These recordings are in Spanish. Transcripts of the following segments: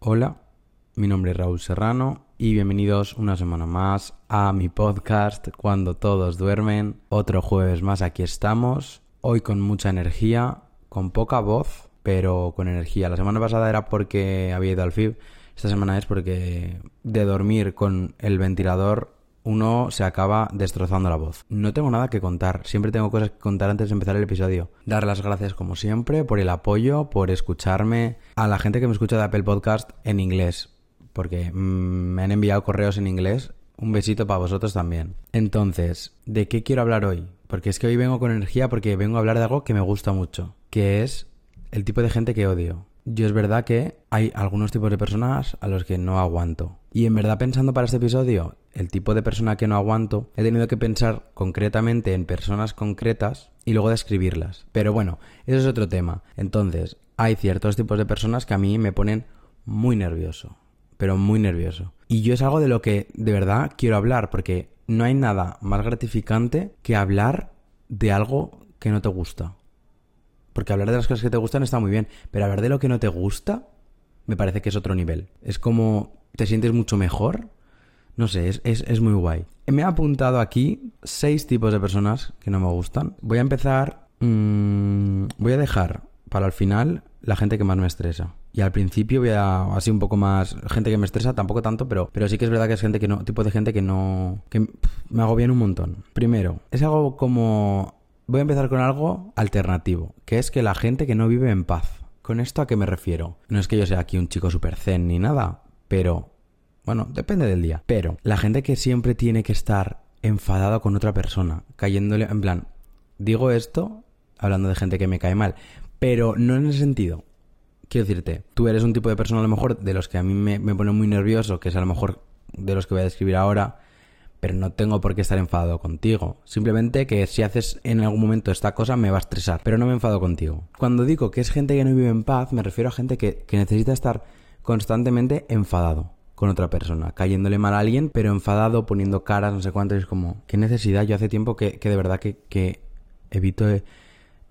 Hola, mi nombre es Raúl Serrano y bienvenidos una semana más a mi podcast Cuando todos duermen. Otro jueves más aquí estamos, hoy con mucha energía, con poca voz, pero con energía. La semana pasada era porque había ido al FIB, esta semana es porque de dormir con el ventilador uno se acaba destrozando la voz. No tengo nada que contar, siempre tengo cosas que contar antes de empezar el episodio. Dar las gracias como siempre por el apoyo, por escucharme, a la gente que me escucha de Apple Podcast en inglés, porque mm, me han enviado correos en inglés. Un besito para vosotros también. Entonces, ¿de qué quiero hablar hoy? Porque es que hoy vengo con energía porque vengo a hablar de algo que me gusta mucho, que es el tipo de gente que odio. Yo es verdad que hay algunos tipos de personas a los que no aguanto. Y en verdad pensando para este episodio, el tipo de persona que no aguanto, he tenido que pensar concretamente en personas concretas y luego describirlas. Pero bueno, eso es otro tema. Entonces, hay ciertos tipos de personas que a mí me ponen muy nervioso. Pero muy nervioso. Y yo es algo de lo que de verdad quiero hablar, porque no hay nada más gratificante que hablar de algo que no te gusta. Porque hablar de las cosas que te gustan está muy bien, pero hablar de lo que no te gusta me parece que es otro nivel. Es como te sientes mucho mejor. No sé, es, es, muy guay. Me he apuntado aquí seis tipos de personas que no me gustan. Voy a empezar... Mmm, voy a dejar para el final la gente que más me estresa. Y al principio voy a así un poco más gente que me estresa, tampoco tanto, pero, pero sí que es verdad que es gente que no, tipo de gente que no, que me hago bien un montón. Primero, es algo como Voy a empezar con algo alternativo, que es que la gente que no vive en paz. ¿Con esto a qué me refiero? No es que yo sea aquí un chico super zen ni nada, pero... Bueno, depende del día. Pero la gente que siempre tiene que estar enfadada con otra persona, cayéndole... En plan, digo esto hablando de gente que me cae mal, pero no en el sentido. Quiero decirte, tú eres un tipo de persona a lo mejor de los que a mí me, me pone muy nervioso, que es a lo mejor de los que voy a describir ahora, pero no tengo por qué estar enfadado contigo. Simplemente que si haces en algún momento esta cosa me va a estresar, pero no me enfado contigo. Cuando digo que es gente que no vive en paz, me refiero a gente que, necesita estar constantemente enfadado con otra persona, cayéndole mal a alguien, pero enfadado, poniendo caras, no sé cuánto, es como, ¿qué necesidad? Yo hace tiempo que, de verdad que, que evito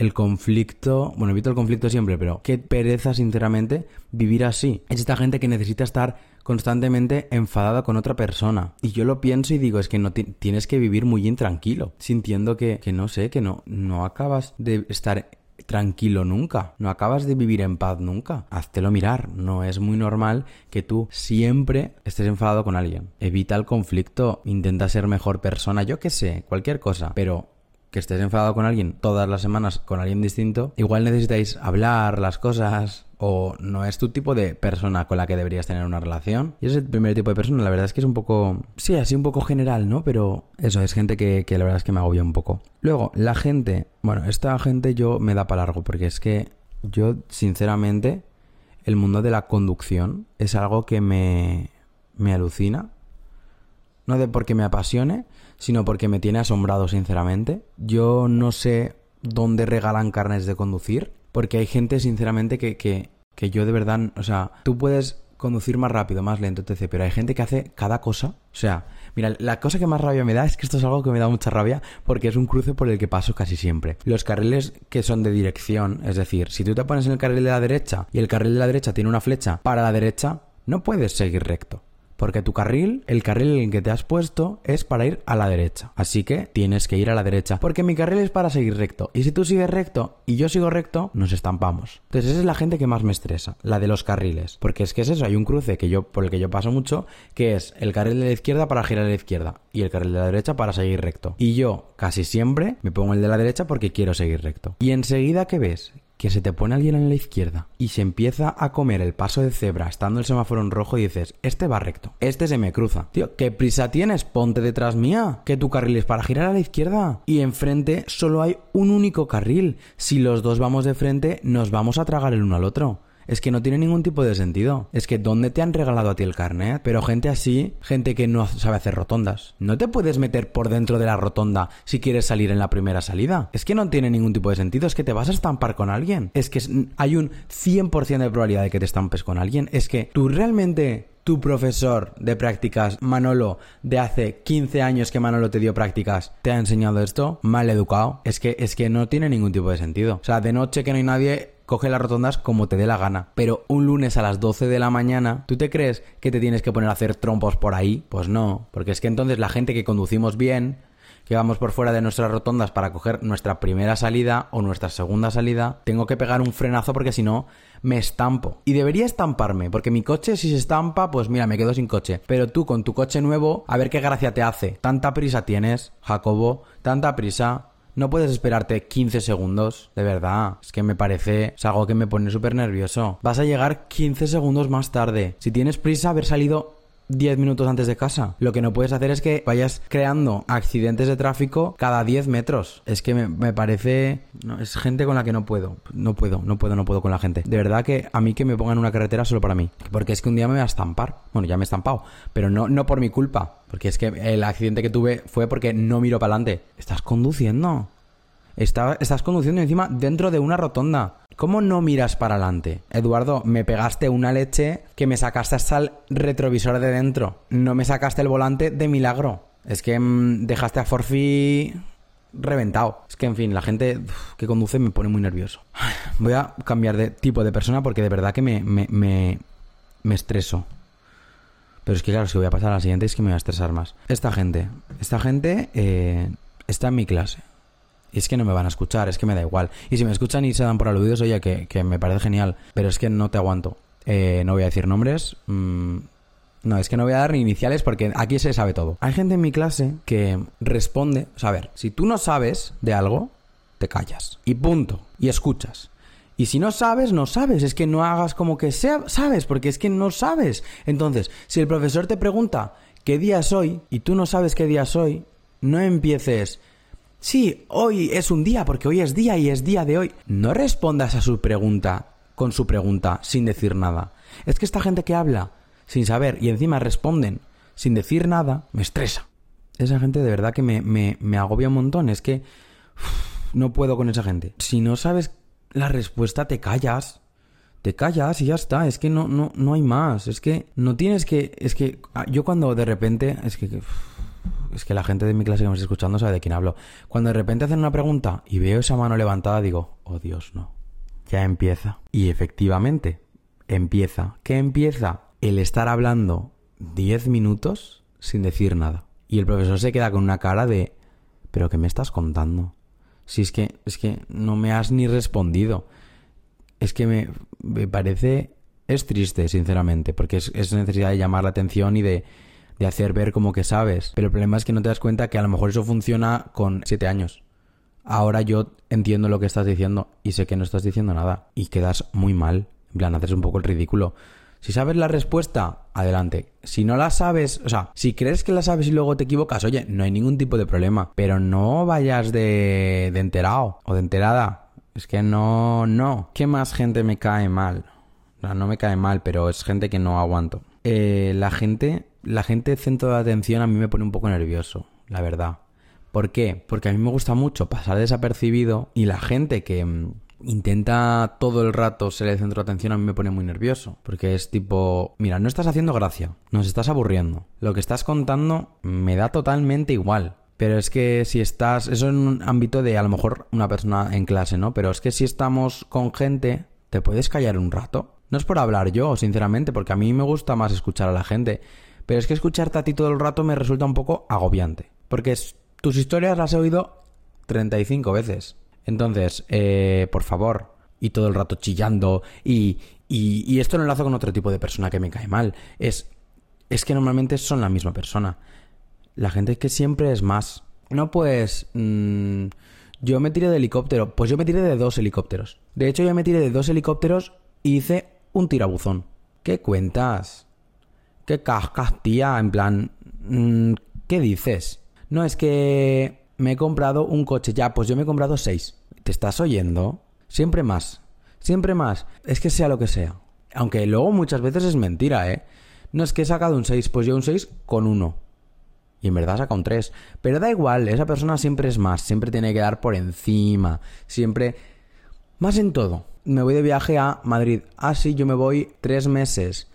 el conflicto, bueno, evito el conflicto siempre, pero qué pereza, sinceramente, vivir así. Es esta gente que necesita estar constantemente enfadada con otra persona. Y yo lo pienso y digo, es que no tienes que vivir muy intranquilo, sintiendo que, que no sé, que no, no acabas de estar tranquilo nunca, no acabas de vivir en paz nunca. Háztelo mirar, no es muy normal que tú siempre estés enfadado con alguien. Evita el conflicto, intenta ser mejor persona, yo qué sé, cualquier cosa, pero que estés enfadado con alguien todas las semanas con alguien distinto, igual necesitáis hablar las cosas o no es tu tipo de persona con la que deberías tener una relación. Y ese es el primer tipo de persona, la verdad es que es un poco, sí, así un poco general, ¿no? Pero eso, es gente que, que la verdad es que me agobia un poco. Luego, la gente, bueno, esta gente yo me da para largo porque es que yo, sinceramente, el mundo de la conducción es algo que me, me alucina. No de porque me apasione, sino porque me tiene asombrado, sinceramente. Yo no sé dónde regalan carnes de conducir, porque hay gente, sinceramente, que, que, que yo de verdad, o sea, tú puedes conducir más rápido, más lento, etc. Pero hay gente que hace cada cosa. O sea, mira, la cosa que más rabia me da es que esto es algo que me da mucha rabia porque es un cruce por el que paso casi siempre. Los carriles que son de dirección, es decir, si tú te pones en el carril de la derecha y el carril de la derecha tiene una flecha para la derecha, no puedes seguir recto. Porque tu carril, el carril en el que te has puesto, es para ir a la derecha. Así que tienes que ir a la derecha. Porque mi carril es para seguir recto. Y si tú sigues recto y yo sigo recto, nos estampamos. Entonces esa es la gente que más me estresa, la de los carriles. Porque es que es eso, hay un cruce que yo, por el que yo paso mucho, que es el carril de la izquierda para girar a la izquierda y el carril de la derecha para seguir recto. Y yo casi siempre me pongo el de la derecha porque quiero seguir recto. Y enseguida, ¿qué ves? Que se te pone alguien en la izquierda y se empieza a comer el paso de cebra estando el semáforo en rojo y dices, este va recto, este se me cruza. Tío, ¿qué prisa tienes? Ponte detrás mía, que tu carril es para girar a la izquierda. Y enfrente solo hay un único carril. Si los dos vamos de frente, nos vamos a tragar el uno al otro. Es que no tiene ningún tipo de sentido. Es que ¿dónde te han regalado a ti el carnet? Pero gente así, gente que no sabe hacer rotondas. No te puedes meter por dentro de la rotonda si quieres salir en la primera salida. Es que no tiene ningún tipo de sentido. Es que te vas a estampar con alguien. Es que hay un 100% de probabilidad de que te estampes con alguien. Es que tú realmente tu profesor de prácticas, Manolo, de hace 15 años que Manolo te dio prácticas, te ha enseñado esto, mal educado, es que, es que no tiene ningún tipo de sentido. O sea, de noche que no hay nadie, coge las rotondas como te dé la gana. Pero un lunes a las 12 de la mañana, ¿tú te crees que te tienes que poner a hacer trompos por ahí? Pues no, porque es que entonces la gente que conducimos bien, que vamos por fuera de nuestras rotondas para coger nuestra primera salida o nuestra segunda salida, tengo que pegar un frenazo porque si no me estampo. Y debería estamparme, porque mi coche si se estampa, pues mira, me quedo sin coche. Pero tú con tu coche nuevo, a ver qué gracia te hace. Tanta prisa tienes, Jacobo, tanta prisa. No puedes esperarte 15 segundos, de verdad. Es que me parece, es algo que me pone súper nervioso. Vas a llegar 15 segundos más tarde. Si tienes prisa, haber salido 10 minutos antes de casa. Lo que no puedes hacer es que vayas creando accidentes de tráfico cada 10 metros. Es que me, parece... No, es gente con la que no puedo. No puedo, no puedo, no puedo con la gente. De verdad que a mí que me pongan una carretera solo para mí. Porque es que un día me voy a estampar. Bueno, ya me he estampado. Pero no, no por mi culpa. Porque es que el accidente que tuve fue porque no miro para adelante. ¿Estás conduciendo? Estás conduciendo encima dentro de una rotonda. ¿Cómo no miras para adelante? Eduardo, me pegaste una leche que me sacaste hasta el retrovisor de dentro. No me sacaste el volante de milagro. Es que mm, dejaste a Forfi reventado. Es que, en fin, la gente que conduce me pone muy nervioso. Voy a cambiar de tipo de persona porque de verdad que me, me, me, estreso. Pero es que, claro, si voy a pasar a la siguiente es que me voy a estresar más. Esta gente, esta gente eh, está en mi clase. Es que no me van a escuchar, es que me da igual. Y si me escuchan y se dan por aludidos, oye, que, que me parece genial. Pero es que no te aguanto. Eh, no voy a decir nombres. Mm, no, es que no voy a dar ni iniciales porque aquí se sabe todo. Hay gente en mi clase que responde, o sea, a ver, si tú no sabes de algo, te callas. Y punto. Y escuchas. Y si no sabes, no sabes. Es que no hagas como que sea, sabes, porque es que no sabes. Entonces, si el profesor te pregunta qué día es hoy y tú no sabes qué día es hoy, no empieces Sí, hoy es un día porque hoy es día y es día de hoy. No respondas a su pregunta con su pregunta sin decir nada. Es que esta gente que habla sin saber y encima responden sin decir nada, me estresa. Esa gente de verdad que me, me, me agobia un montón. Es que no puedo con esa gente. Si no sabes la respuesta, te callas. Te callas y ya está. Es que no, no, no hay más. Es que no tienes que. Es que ah, yo cuando de repente. Es que es que la gente de mi clase que me está escuchando sabe de quién hablo. Cuando de repente hacen una pregunta y veo esa mano levantada, digo, oh Dios, no. Ya empieza. Y efectivamente, empieza. ¿Qué empieza? El estar hablando 10 minutos sin decir nada. Y el profesor se queda con una cara de, ¿pero qué me estás contando? Si es que, es que no me has ni respondido. Es que me, me parece, es triste, sinceramente, porque es, es necesidad de llamar la atención y de, de hacer ver como que sabes. Pero el problema es que no te das cuenta que a lo mejor eso funciona con siete años. Ahora yo entiendo lo que estás diciendo y sé que no estás diciendo nada. Y quedas muy mal. En plan, haces un poco el ridículo. Si sabes la respuesta, adelante. Si no la sabes, o sea, si crees que la sabes y luego te equivocas, oye, no hay ningún tipo de problema. Pero no vayas de, de enterado o de enterada. Es que no, no. ¿Qué más gente me cae mal? No, no me cae mal, pero es gente que no aguanto. Eh, la gente la gente centro de atención a mí me pone un poco nervioso, la verdad. ¿Por qué? Porque a mí me gusta mucho pasar desapercibido y la gente que mm, intenta todo el rato ser el centro de atención a mí me pone muy nervioso. Porque es tipo, mira, no estás haciendo gracia, nos estás aburriendo. Lo que estás contando me da totalmente igual. Pero es que si estás, eso en un ámbito de a lo mejor una persona en clase, ¿no? Pero es que si estamos con gente, ¿te puedes callar un rato? No es por hablar yo, sinceramente, porque a mí me gusta más escuchar a la gente. Pero es que escucharte a ti todo el rato me resulta un poco agobiante. Porque tus historias las he oído 35 veces. Entonces, eh, por favor, y todo el rato chillando, y, y, esto lo enlazo con otro tipo de persona que me cae mal. Es, es que normalmente son la misma persona. La gente que siempre es más. No pues... Mm, yo me tiré de helicóptero. Pues yo me tiré de dos helicópteros. De hecho, yo me tiré de dos helicópteros y hice un tirabuzón. ¿Qué cuentas? ¿Qué cascas, tía? En plan, mm, ¿qué dices? No, es que me he comprado un coche. Ya, pues yo me he comprado seis. ¿Te estás oyendo? Siempre más. Siempre más. Es que sea lo que sea. Aunque luego muchas veces es mentira, ¿eh? No es que he sacado un 6, pues yo un 6 con uno. Y en verdad saca un 3. Pero da igual, esa persona siempre es más, siempre tiene que dar por encima, siempre... Más en todo. Me voy de viaje a Madrid. Ah, sí, yo me voy tres meses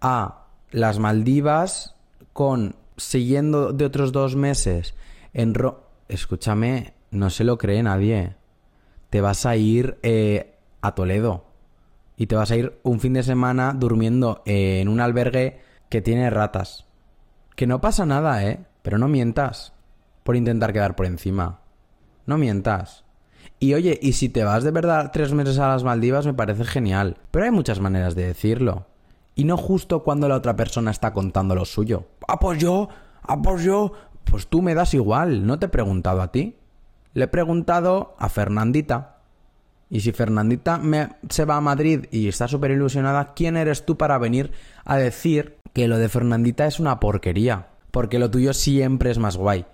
a las Maldivas con siguiendo de otros dos meses en Ro Escúchame, no se lo cree nadie. Te vas a ir eh, a Toledo y te vas a ir un fin de semana durmiendo en un albergue que tiene ratas. Que no pasa nada, ¿eh? Pero no mientas por intentar quedar por encima. No mientas. Y oye, y si te vas de verdad tres meses a las Maldivas me parece genial. Pero hay muchas maneras de decirlo. Y no justo cuando la otra persona está contando lo suyo. Ah, pues yo, ah, pues yo. Pues tú me das igual, no te he preguntado a ti. Le he preguntado a Fernandita. Y si Fernandita me, se va a Madrid y está súper ilusionada, ¿quién eres tú para venir a decir que lo de Fernandita es una porquería? Porque lo tuyo siempre es más guay.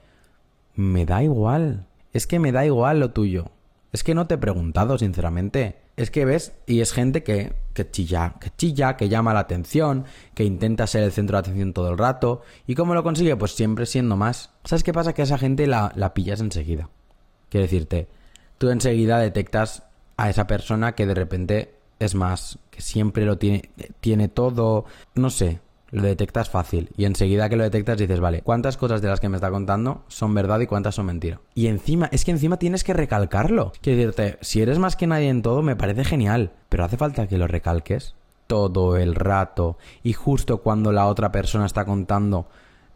Me da igual. Es que me da igual lo tuyo. Es que no te he preguntado, sinceramente. Es que ves, y es gente que, que chilla, que chilla, que llama la atención, que intenta ser el centro de atención todo el rato. ¿Y cómo lo consigue? Pues siempre siendo más. ¿Sabes qué pasa? Que a esa gente la, la pillas enseguida. Quiero decirte, tú enseguida detectas a esa persona que de repente es más, que siempre lo tiene, tiene todo, no sé, lo detectas fácil. Y enseguida que lo detectas dices, vale, ¿cuántas cosas de las que me está contando son verdad y cuántas son mentira? Y encima, es que encima tienes que recalcarlo. Quiero decirte, si eres más que nadie en todo, me parece genial. Pero hace falta que lo recalques todo el rato. Y justo cuando la otra persona está contando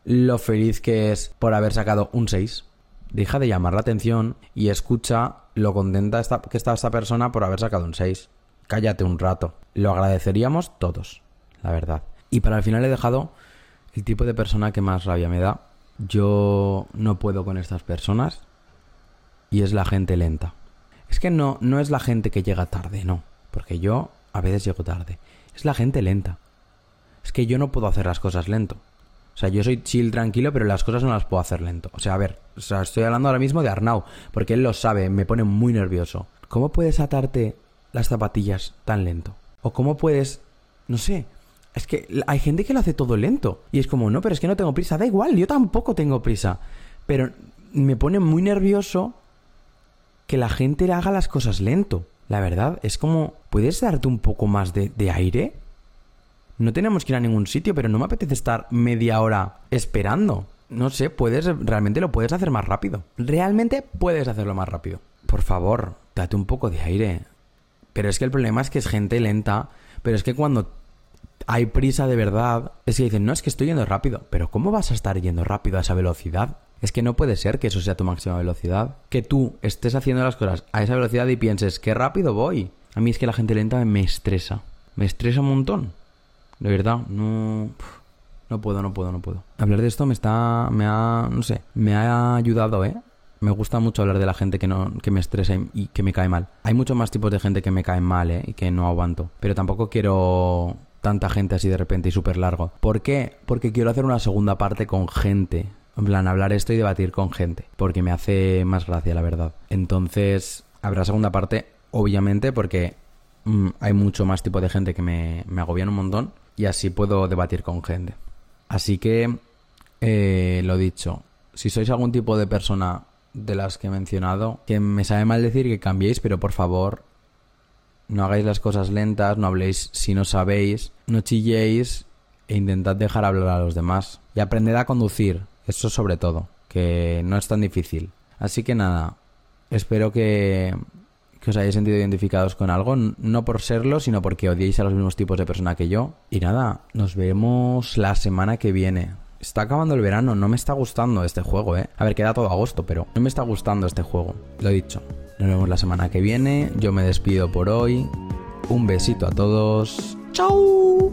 lo feliz que es por haber sacado un 6 deja de llamar la atención y escucha lo contenta que está esta persona por haber sacado un 6. Cállate un rato. Lo agradeceríamos todos, la verdad. Y para el final he dejado el tipo de persona que más rabia me da. Yo no puedo con estas personas y es la gente lenta. Es que no, no es la gente que llega tarde, no. Porque yo a veces llego tarde. Es la gente lenta. Es que yo no puedo hacer las cosas lento. O sea, yo soy chill, tranquilo, pero las cosas no las puedo hacer lento. O sea, a ver, o sea, estoy hablando ahora mismo de Arnau, porque él lo sabe, me pone muy nervioso. ¿Cómo puedes atarte las zapatillas tan lento? ¿O cómo puedes, no sé, es que hay gente que lo hace todo lento. Y es como, no, pero es que no tengo prisa. Da igual, yo tampoco tengo prisa. Pero me pone muy nervioso que la gente le haga las cosas lento. La verdad, es como, ¿puedes darte un poco más de, de aire? no tenemos que ir a ningún sitio, pero no me apetece estar media hora esperando. No sé, puedes, realmente lo puedes hacer más rápido. Realmente puedes hacerlo más rápido. Por favor, date un poco de aire. Pero es que el problema es que es gente lenta, pero es que cuando hay prisa de verdad, es que dicen, no, es que estoy yendo rápido. Pero ¿cómo vas a estar yendo rápido a esa velocidad? Es que no puede ser que eso sea tu máxima velocidad. Que tú estés haciendo las cosas a esa velocidad y pienses, qué rápido voy. A mí es que la gente lenta me estresa. Me estresa un montón. De verdad, no... No puedo, no puedo, no puedo. Hablar de esto me está... Me ha... No sé. Me ha ayudado, ¿eh? Me gusta mucho hablar de la gente que, no, que me estresa y, que me cae mal. Hay muchos más tipos de gente que me cae mal, ¿eh? Y que no aguanto. Pero tampoco quiero tanta gente así de repente y súper largo. ¿Por qué? Porque quiero hacer una segunda parte con gente. En plan, hablar esto y debatir con gente. Porque me hace más gracia, la verdad. Entonces, habrá segunda parte, obviamente, porque mm, hay mucho más tipo de gente que me, me agobian un montón y así puedo debatir con gente. Así que, eh, lo dicho, si sois algún tipo de persona de las que he mencionado, que me sabe mal decir que cambiéis, pero por favor, no hagáis las cosas lentas, no habléis si no sabéis, no chilléis e intentad dejar hablar a los demás. Y aprended a conducir, eso sobre todo, que no es tan difícil. Así que nada, espero que, que os hayáis sentido identificados con algo, no por serlo, sino porque odiéis a los mismos tipos de persona que yo. Y nada, nos vemos la semana que viene. Está acabando el verano, no me está gustando este juego, ¿eh? A ver, queda todo agosto, pero no me está gustando este juego. Lo he dicho. Nos vemos la semana que viene. Yo me despido por hoy. Un besito a todos. ¡Chao!